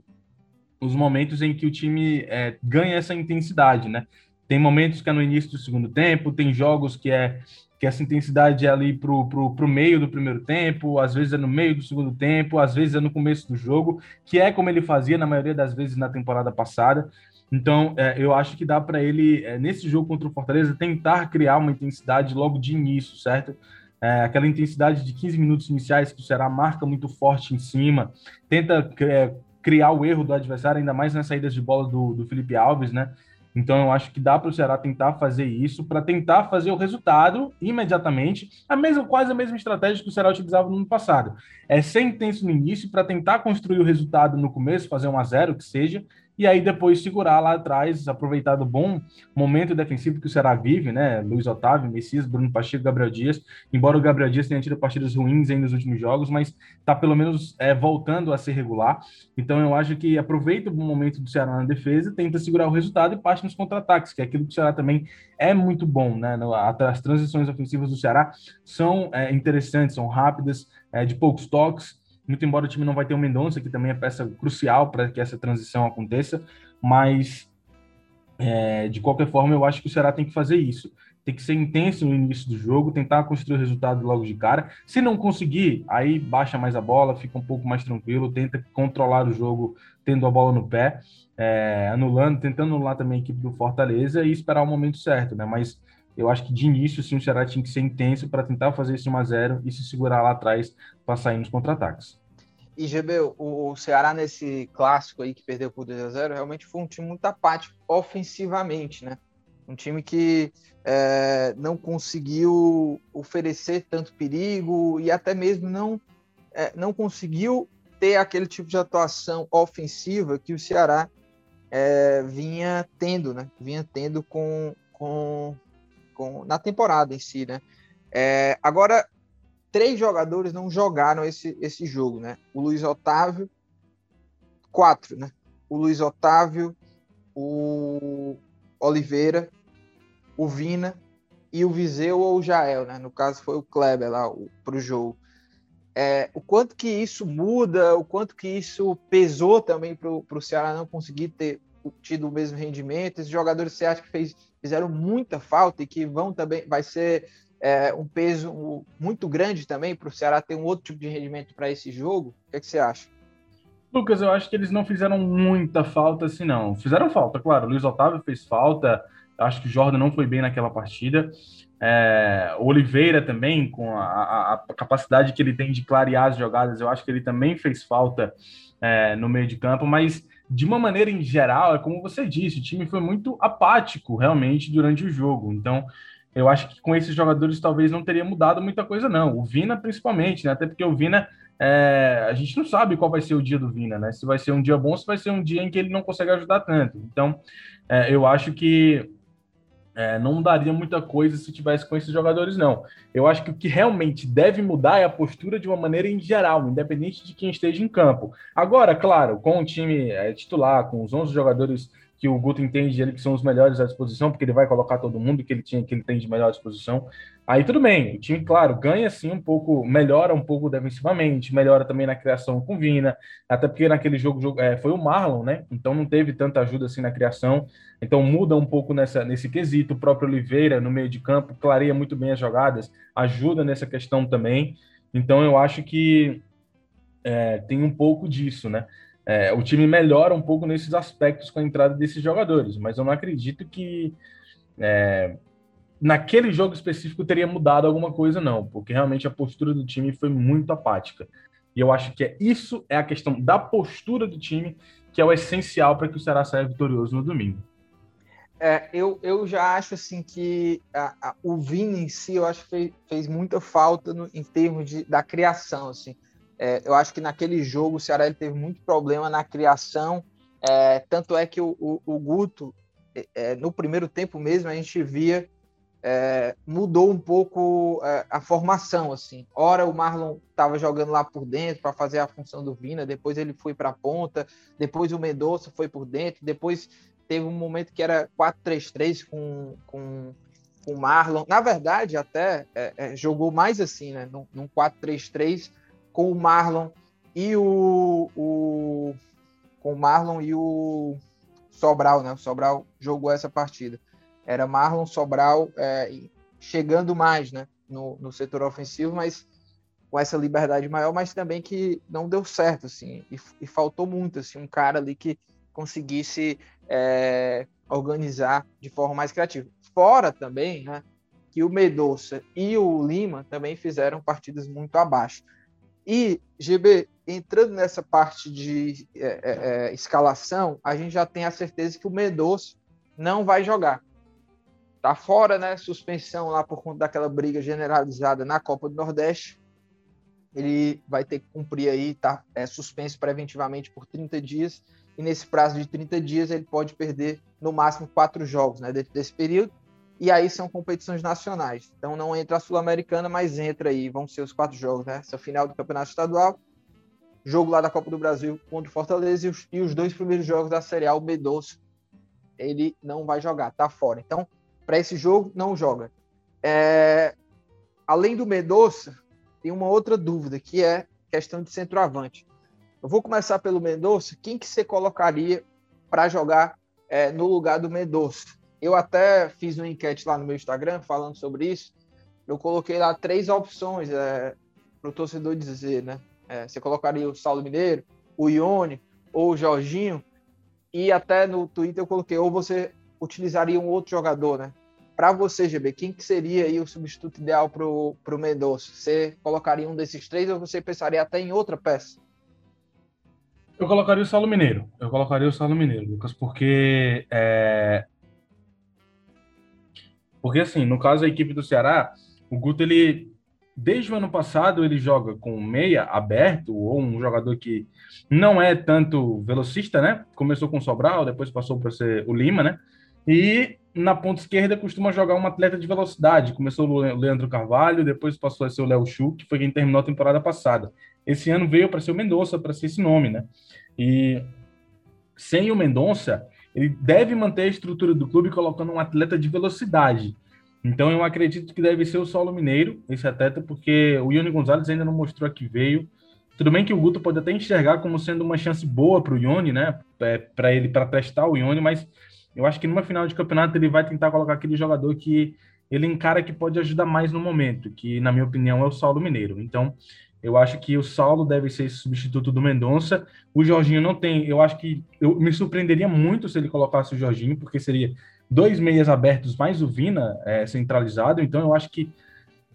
os momentos em que o time é, ganha essa intensidade, né? Tem momentos que é no início do segundo tempo, tem jogos que é que essa intensidade é ali pro, pro, pro meio do primeiro tempo, às vezes é no meio do segundo tempo, às vezes é no começo do jogo, que é como ele fazia na maioria das vezes na temporada passada. Então, é, eu acho que dá para ele, é, nesse jogo contra o Fortaleza, tentar criar uma intensidade logo de início, certo? É, aquela intensidade de 15 minutos iniciais que o Ceará marca muito forte em cima, tenta é, criar o erro do adversário, ainda mais nas saídas de bola do, do Felipe Alves, né? Então, eu acho que dá para o Ceará tentar fazer isso, para tentar fazer o resultado imediatamente, a mesma, quase a mesma estratégia que o Ceará utilizava no ano passado. É ser intenso no início para tentar construir o resultado no começo, fazer um a zero, que seja, e aí depois segurar lá atrás, aproveitar do bom momento defensivo que o Ceará vive, né? Luiz Otávio, Messias, Bruno Pacheco, Gabriel Dias. Embora o Gabriel Dias tenha tido partidas ruins aí nos últimos jogos, mas tá pelo menos é, voltando a ser regular. Então eu acho que aproveita o bom momento do Ceará na defesa, tenta segurar o resultado e parte nos contra-ataques, que é aquilo que o Ceará também é muito bom, né? As transições ofensivas do Ceará são é, interessantes, são rápidas, é, de poucos toques muito embora o time não vai ter o Mendonça, que também é peça crucial para que essa transição aconteça, mas é, de qualquer forma eu acho que o Ceará tem que fazer isso. Tem que ser intenso no início do jogo, tentar construir o resultado logo de cara. Se não conseguir, aí baixa mais a bola, fica um pouco mais tranquilo, tenta controlar o jogo tendo a bola no pé, é, anulando, tentando anular também a equipe do Fortaleza e esperar o momento certo, né? Mas eu acho que de início, sim, o Ceará tinha que ser intenso para tentar fazer esse 1x0 e se segurar lá atrás para sair nos contra-ataques. E, GB, o Ceará nesse clássico aí que perdeu por 2x0, realmente foi um time muito apático ofensivamente, né? Um time que é, não conseguiu oferecer tanto perigo e até mesmo não, é, não conseguiu ter aquele tipo de atuação ofensiva que o Ceará é, vinha tendo, né? Vinha tendo com, com com, na temporada em si, né? É, agora, três jogadores não jogaram esse, esse jogo, né? O Luiz Otávio, quatro, né? O Luiz Otávio, o Oliveira, o Vina e o Viseu ou o Jael, né? No caso foi o Kleber lá para o jogo. É, o quanto que isso muda, o quanto que isso pesou também para o Ceará não conseguir ter tido o mesmo rendimento. Esses jogadores você acha que fez, fizeram muita falta e que vão também vai ser é, um peso muito grande também para o Ceará ter um outro tipo de rendimento para esse jogo? O que, é que, você acha? Lucas, eu acho que eles não fizeram muita falta assim, não. Fizeram falta, claro. Luiz Otávio fez falta. Acho que o Jordan não foi bem naquela partida. É, Oliveira também, com a, a, a, capacidade que ele tem de clarear as jogadas, eu acho que ele também fez falta é, no meio de campo, mas de uma maneira em geral, é como você disse, o time foi muito apático realmente durante o jogo. Então, eu acho que com esses jogadores talvez não teria mudado muita coisa, não. O Vina, principalmente, né? Até porque o Vina, é... a gente não sabe qual vai ser o dia do Vina, né? Se vai ser um dia bom, se vai ser um dia em que ele não consegue ajudar tanto. Então, é, eu acho que é, não mudaria muita coisa se tivesse com esses jogadores, não. Eu acho que o que realmente deve mudar é a postura de uma maneira em geral, independente de quem esteja em campo. Agora, claro, com o time é, titular, com os 11 jogadores que o Guto entende ele que são os melhores à disposição, porque ele vai colocar todo mundo que ele tinha que ele tem de melhor disposição. Aí tudo bem, o time, claro, ganha sim um pouco, melhora um pouco defensivamente, melhora também na criação com Vina, até porque naquele jogo, jogo é, foi o Marlon, né? Então não teve tanta ajuda assim na criação, então muda um pouco nessa, nesse quesito. O próprio Oliveira no meio de campo clareia muito bem as jogadas, ajuda nessa questão também. Então eu acho que é, tem um pouco disso, né? É, o time melhora um pouco nesses aspectos com a entrada desses jogadores, mas eu não acredito que é, naquele jogo específico teria mudado alguma coisa, não, porque realmente a postura do time foi muito apática. E eu acho que é, isso é a questão da postura do time que é o essencial para que o Ceará saia vitorioso no domingo. É, eu, eu já acho assim que a, a, o Vini em si eu acho que fez, fez muita falta no, em termos de, da criação assim é, eu acho que naquele jogo o Ceará teve muito problema na criação. É, tanto é que o, o, o Guto, é, é no primeiro tempo mesmo, a gente via é, mudou um pouco é, a formação. assim. Ora o Marlon estava jogando lá por dentro para fazer a função do Vina, depois ele foi para a ponta, depois o Mendonça foi por dentro, depois teve um momento que era 4-3-3 com, com, com o Marlon. Na verdade, até jogou mais assim, né? Num, num 4-3-3 com o Marlon e o, o com o Marlon e o Sobral, né? O Sobral jogou essa partida. Era Marlon Sobral é, chegando mais né, no, no setor ofensivo, mas com essa liberdade maior, mas também que não deu certo, assim, e, e faltou muito, assim, um cara ali que conseguisse é, organizar de forma mais criativa. Fora também, né, que o Medoça e o Lima também fizeram partidas muito abaixo. E, GB, entrando nessa parte de é, é, é, escalação, a gente já tem a certeza que o Medoça não vai jogar. Tá fora, né? Suspensão lá por conta daquela briga generalizada na Copa do Nordeste. Ele vai ter que cumprir aí, tá? É suspenso preventivamente por 30 dias. E nesse prazo de 30 dias ele pode perder no máximo quatro jogos, né? Dentro desse período. E aí são competições nacionais. Então não entra a Sul-Americana, mas entra aí, vão ser os quatro jogos, né? Essa final do Campeonato Estadual, jogo lá da Copa do Brasil contra o Fortaleza e os, e os dois primeiros jogos da Série A, o B12, ele não vai jogar, tá fora. Então, para esse jogo, não joga. É... Além do Mendonça, tem uma outra dúvida, que é questão de centroavante. Eu vou começar pelo Mendonça. Quem que você colocaria para jogar é, no lugar do Mendonça? Eu até fiz uma enquete lá no meu Instagram falando sobre isso. Eu coloquei lá três opções é, para o torcedor dizer, né? É, você colocaria o Saulo Mineiro, o Ione ou o Jorginho. E até no Twitter eu coloquei, ou você utilizaria um outro jogador, né? Para você, GB, quem que seria aí o substituto ideal para o Mendonça? Você colocaria um desses três ou você pensaria até em outra peça? Eu colocaria o Saulo Mineiro. Eu colocaria o Saulo Mineiro, Lucas, porque é, porque, assim, no caso da equipe do Ceará, o Guto, ele, desde o ano passado, ele joga com meia aberto, ou um jogador que não é tanto velocista, né? Começou com o Sobral, depois passou para ser o Lima, né? E na ponta esquerda costuma jogar um atleta de velocidade. Começou o Leandro Carvalho, depois passou a ser o Léo Chu, que foi quem terminou a temporada passada. Esse ano veio para ser o Mendonça, para ser esse nome, né? E sem o Mendonça, ele deve manter a estrutura do clube colocando um atleta de velocidade. Então eu acredito que deve ser o solo mineiro, esse atleta, porque o Ione Gonzalez ainda não mostrou que veio. Tudo bem que o Guto pode até enxergar como sendo uma chance boa para o Ione, né? É, para ele, para testar o Ione, mas eu acho que numa final de campeonato ele vai tentar colocar aquele jogador que ele encara que pode ajudar mais no momento, que na minha opinião é o Saulo Mineiro. Então, eu acho que o Saulo deve ser substituto do Mendonça. O Jorginho não tem. Eu acho que eu me surpreenderia muito se ele colocasse o Jorginho, porque seria dois meias abertos mais o Vina é, centralizado. Então eu acho que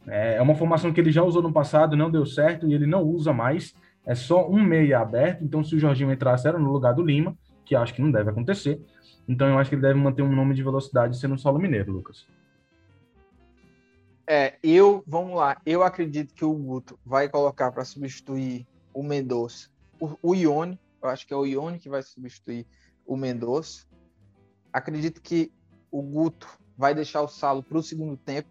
é, é uma formação que ele já usou no passado, não deu certo e ele não usa mais. É só um meia aberto. Então se o Jorginho entrasse era no lugar do Lima, que acho que não deve acontecer. Então eu acho que ele deve manter um nome de velocidade sendo o Saulo Mineiro, Lucas. É, eu, vamos lá, eu acredito que o Guto vai colocar para substituir o Mendonça o, o Ione, eu acho que é o Ione que vai substituir o Mendonça. Acredito que o Guto vai deixar o Saulo para o segundo tempo,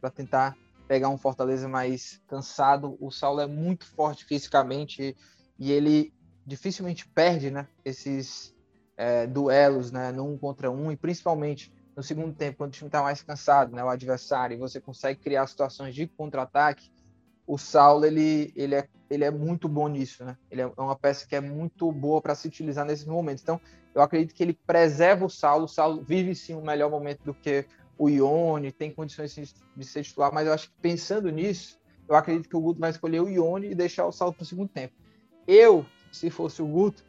para tentar pegar um Fortaleza mais cansado. O Saulo é muito forte fisicamente e ele dificilmente perde né, esses é, duelos né, no um contra um, e principalmente no segundo tempo, quando o time está mais cansado, né, o adversário, e você consegue criar situações de contra-ataque, o Saulo ele, ele, é, ele é muito bom nisso, né? Ele é uma peça que é muito boa para se utilizar nesses momentos. Então, eu acredito que ele preserva o Saulo. O Saulo vive sim um melhor momento do que o Ione, tem condições de ser titular, mas eu acho que pensando nisso, eu acredito que o Guto vai escolher o Ione e deixar o Saulo para o segundo tempo. Eu, se fosse o Guto,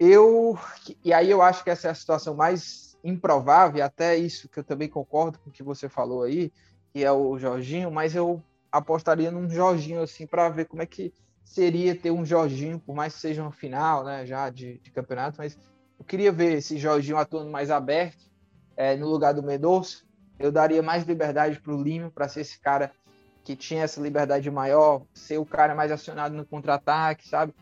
eu. E aí eu acho que essa é a situação mais improvável, até isso que eu também concordo com o que você falou aí, que é o Jorginho, mas eu apostaria num Jorginho assim para ver como é que seria ter um Jorginho, por mais que seja uma final, né, já de, de campeonato, mas eu queria ver esse Jorginho atuando mais aberto é, no lugar do Medoço. Eu daria mais liberdade para o Lima, para ser esse cara que tinha essa liberdade maior, ser o cara mais acionado no contra-ataque, sabe?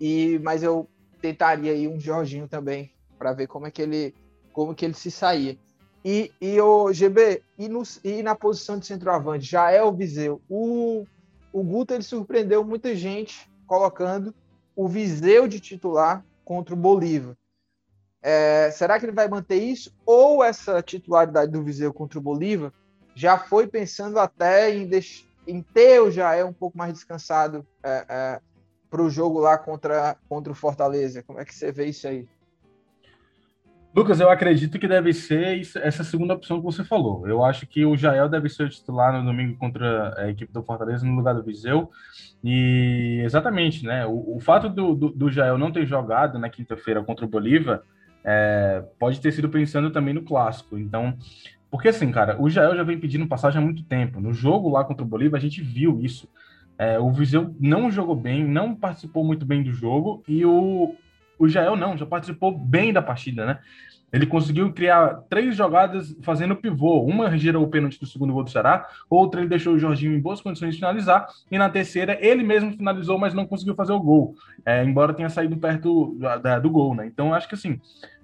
E mas eu tentaria aí um Jorginho também para ver como é que ele como que ele se saía. E, e o GB, e, no, e na posição de centroavante, já é o Viseu. O, o Guto ele surpreendeu muita gente colocando o Viseu de titular contra o Bolívar. É, será que ele vai manter isso? Ou essa titularidade do Viseu contra o Bolívar já foi pensando até em, em ter o Jaé um pouco mais descansado é, é, para o jogo lá contra, contra o Fortaleza? Como é que você vê isso aí? Lucas, eu acredito que deve ser essa segunda opção que você falou. Eu acho que o Jael deve ser titular no domingo contra a equipe do Fortaleza no lugar do Viseu. E exatamente, né? O, o fato do, do, do, Jael não ter jogado na quinta-feira contra o Bolívar é, pode ter sido pensando também no clássico. Então, porque assim, cara, o Jael já vem pedindo passagem há muito tempo. No jogo lá contra o Bolívar, a gente viu isso. É, o Viseu não jogou bem, não participou muito bem do jogo, e o, o Jael não, já participou bem da partida, né? Ele conseguiu criar três jogadas fazendo pivô. Uma gerou o pênalti do segundo gol do Ceará, outra ele deixou o Jorginho em boas condições de finalizar, e na terceira ele mesmo finalizou, mas não conseguiu fazer o gol, é, embora tenha saído perto do, da, do gol, né? Então acho que assim,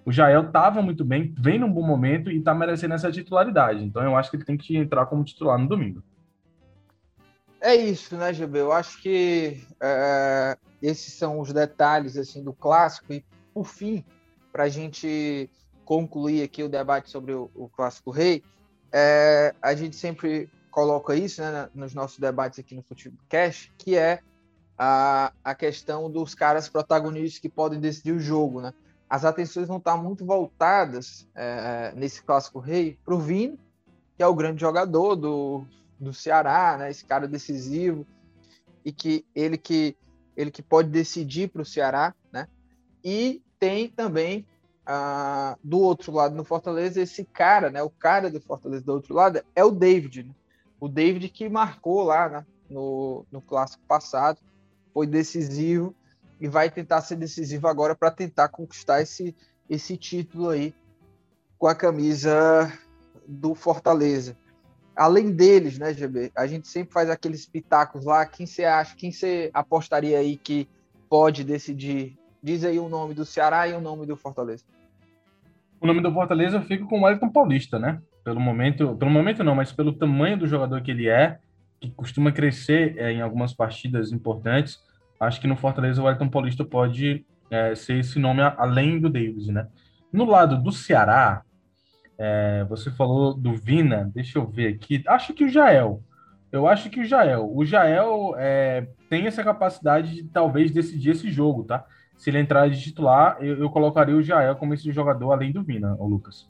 o Jael estava muito bem, vem num bom momento e está merecendo essa titularidade. Então eu acho que ele tem que entrar como titular no domingo. É isso, né, GB? Eu acho que é, esses são os detalhes assim do clássico e por fim, para a gente concluir aqui o debate sobre o, o Clássico Rei, é, a gente sempre coloca isso né, nos nossos debates aqui no Futebcast, que é a, a questão dos caras protagonistas que podem decidir o jogo. Né? As atenções vão estar muito voltadas é, nesse Clássico Rei para o Vini, que é o grande jogador do, do Ceará, né? esse cara decisivo, e que ele que, ele que pode decidir para o Ceará, né? E tem também ah, do outro lado no Fortaleza, esse cara, né, o cara do Fortaleza do outro lado é o David. Né? O David que marcou lá né, no, no clássico passado, foi decisivo e vai tentar ser decisivo agora para tentar conquistar esse, esse título aí com a camisa do Fortaleza. Além deles, né, GB? A gente sempre faz aqueles pitacos lá. Quem você acha, quem você apostaria aí que pode decidir Diz aí o nome do Ceará e o nome do Fortaleza. O nome do Fortaleza eu fico com o Wellington Paulista, né? Pelo momento, pelo momento não, mas pelo tamanho do jogador que ele é, que costuma crescer é, em algumas partidas importantes, acho que no Fortaleza o Wellington Paulista pode é, ser esse nome além do Davis, né? No lado do Ceará, é, você falou do Vina, deixa eu ver aqui, acho que o Jael. Eu acho que o Jael. O Jael é, tem essa capacidade de talvez decidir esse jogo, tá? se ele entrar de titular, eu, eu colocaria o Jael como esse jogador além do Vina, o Lucas.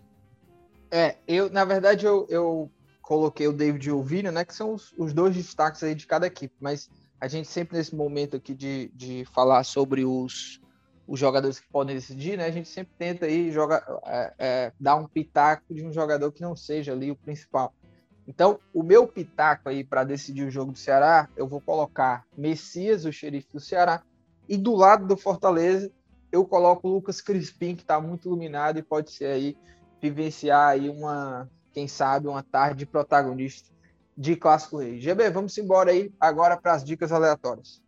É, eu, na verdade, eu, eu coloquei o David e o Vina, né, que são os, os, dois destaques aí de cada equipe, mas a gente sempre nesse momento aqui de, de falar sobre os, os jogadores que podem decidir, né, a gente sempre tenta aí jogar, é, é, dar um pitaco de um jogador que não seja ali o principal. Então, o meu pitaco aí para decidir o jogo do Ceará, eu vou colocar Messias, o xerife do Ceará, e do lado do Fortaleza, eu coloco o Lucas Crispim, que está muito iluminado e pode ser aí vivenciar aí uma, quem sabe, uma tarde protagonista de Clássico Rei. GB, vamos embora aí agora para as dicas aleatórias.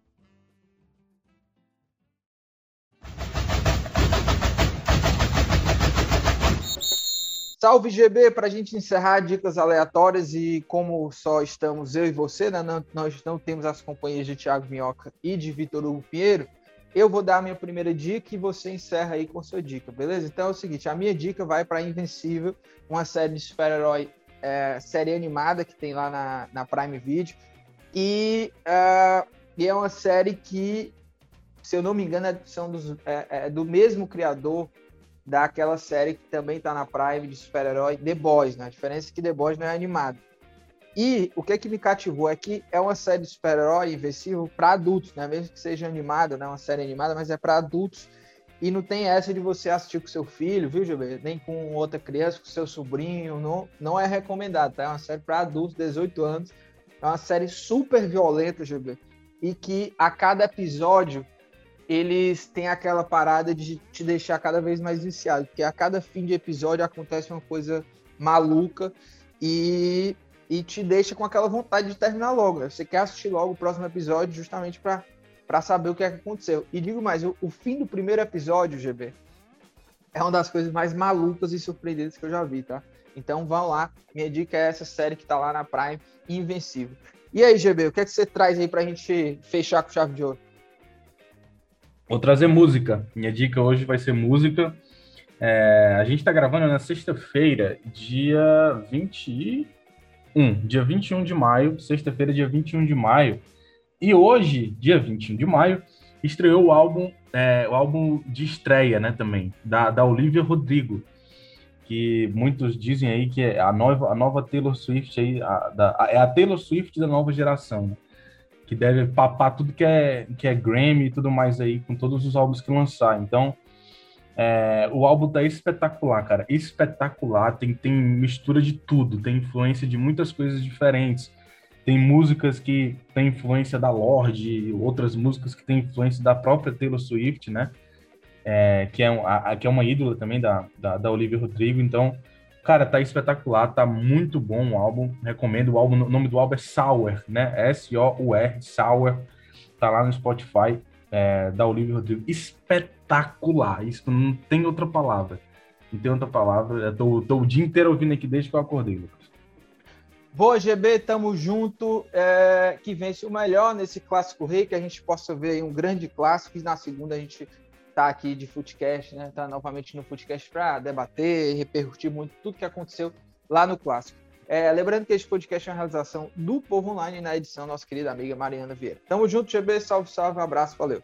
Salve GB, para a gente encerrar dicas aleatórias e como só estamos eu e você, né, não, nós não temos as companhias de Thiago Minhoca e de Vitor Hugo Pinheiro, eu vou dar a minha primeira dica e você encerra aí com sua dica, beleza? Então é o seguinte, a minha dica vai para Invencível, uma série de super-herói, é, série animada que tem lá na, na Prime Video, e, uh, e é uma série que, se eu não me engano, é, são dos, é, é do mesmo criador daquela série que também está na Prime de super-herói, The Boys, né? A diferença é que The Boys não é animado. E o que é que me cativou é que é uma série de super-herói invencível para adultos, né? Mesmo que seja animada, né? Uma série animada, mas é para adultos. E não tem essa de você assistir com seu filho, viu, Gilberto? Nem com outra criança, com seu sobrinho. Não, não é recomendado, tá? É uma série para adultos, 18 anos. É uma série super violenta, Gilberto. E que a cada episódio eles têm aquela parada de te deixar cada vez mais viciado, porque a cada fim de episódio acontece uma coisa maluca e, e te deixa com aquela vontade de terminar logo. Né? Você quer assistir logo o próximo episódio justamente para saber o que, é que aconteceu. E digo mais, o, o, fim do primeiro episódio, GB, é uma das coisas mais malucas e surpreendentes que eu já vi, tá? Então vão lá, minha dica é essa série que tá lá na Prime, Invencível. E aí, GB, o que é que você traz aí pra gente fechar com chave de ouro? Vou trazer música. Minha dica hoje vai ser música. É, a gente está gravando na sexta-feira, dia 21. Dia 21 de maio, sexta-feira, dia 21 de maio. E hoje, dia 21 de maio, estreou o álbum, é, o álbum de estreia, né, também, da, da Olivia Rodrigo. que muitos dizem aí que é a nova, a nova Taylor Swift aí, a, da, é a Taylor Swift da nova geração, né? Que deve papar tudo que é, que é Grammy e tudo mais aí, com todos os álbuns que lançar. Então, é, o álbum tá espetacular, cara. Espetacular. Tem, tem mistura de tudo, tem influência de muitas coisas diferentes. Tem músicas que tem influência da Lorde, outras músicas que tem influência da própria Taylor Swift, né? É, que, é, a, que é uma ídola também da, da, da Olivia Rodrigo. Então, cara, tá espetacular, tá muito bom o álbum. Recomendo o álbum. O nome do álbum é Sour, né? S-O-U-R, Sour. Tá lá no Spotify é, da Olivia Rodrigo. Espetacular. Isso não tem outra palavra. Não tem outra palavra. Eu tô, tô o dia inteiro ouvindo aqui desde que eu acordei, Lucas. Boa, GB, tamo junto. É, que vence o melhor nesse clássico rei, que a gente possa ver um grande clássico. E na segunda a gente tá aqui de Footcast, né? Tá novamente no Footcast para debater, repercutir muito tudo que aconteceu lá no clássico. É, lembrando que este podcast é uma realização do Povo Online na edição nossa querida amiga Mariana Vieira. Tamo junto, GB, salve, salve, um abraço, valeu.